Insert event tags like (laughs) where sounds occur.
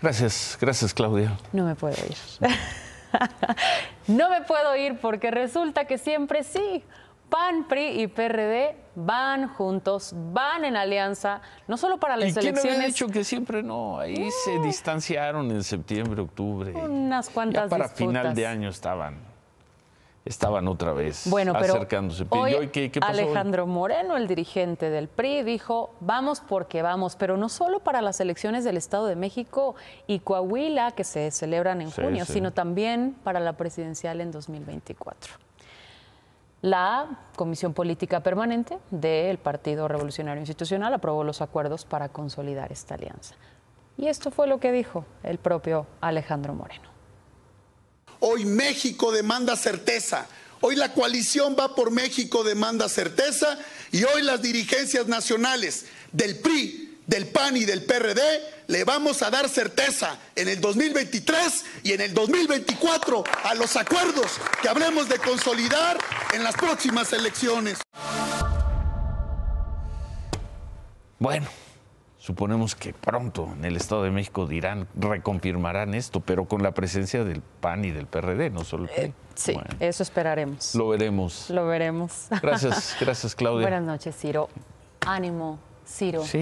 Gracias, gracias Claudia. No me puedo ir. (laughs) no me puedo ir porque resulta que siempre sí. PAN, PRI y PRD van juntos, van en alianza, no solo para las ¿Y quién elecciones. había dicho que siempre no? Ahí se distanciaron en septiembre, octubre. Unas cuantas Ya para disputas. final de año estaban, estaban otra vez Bueno, pero acercándose. hoy ¿Y hoy qué, qué pasó? Alejandro Moreno, el dirigente del PRI, dijo, vamos porque vamos, pero no solo para las elecciones del Estado de México y Coahuila, que se celebran en Sí, junio, sí. sino también para la presidencial en 2024. La Comisión Política Permanente del Partido Revolucionario Institucional aprobó los acuerdos para consolidar esta alianza. Y esto fue lo que dijo el propio Alejandro Moreno. Hoy México demanda certeza. Hoy la coalición va por México demanda certeza y hoy las dirigencias nacionales del PRI, del PAN y del PRD le vamos a dar certeza en el 2023 y en el 2024 a los acuerdos que habremos de consolidar en las próximas elecciones. Bueno, suponemos que pronto en el Estado de México dirán, reconfirmarán esto, pero con la presencia del PAN y del PRD, no solo el PRI. Sí, Bueno, eso esperaremos. lo veremos. Lo veremos. Gracias, (laughs) gracias Claudia. Buenas noches, Ciro. Ánimo, Ciro. Sí.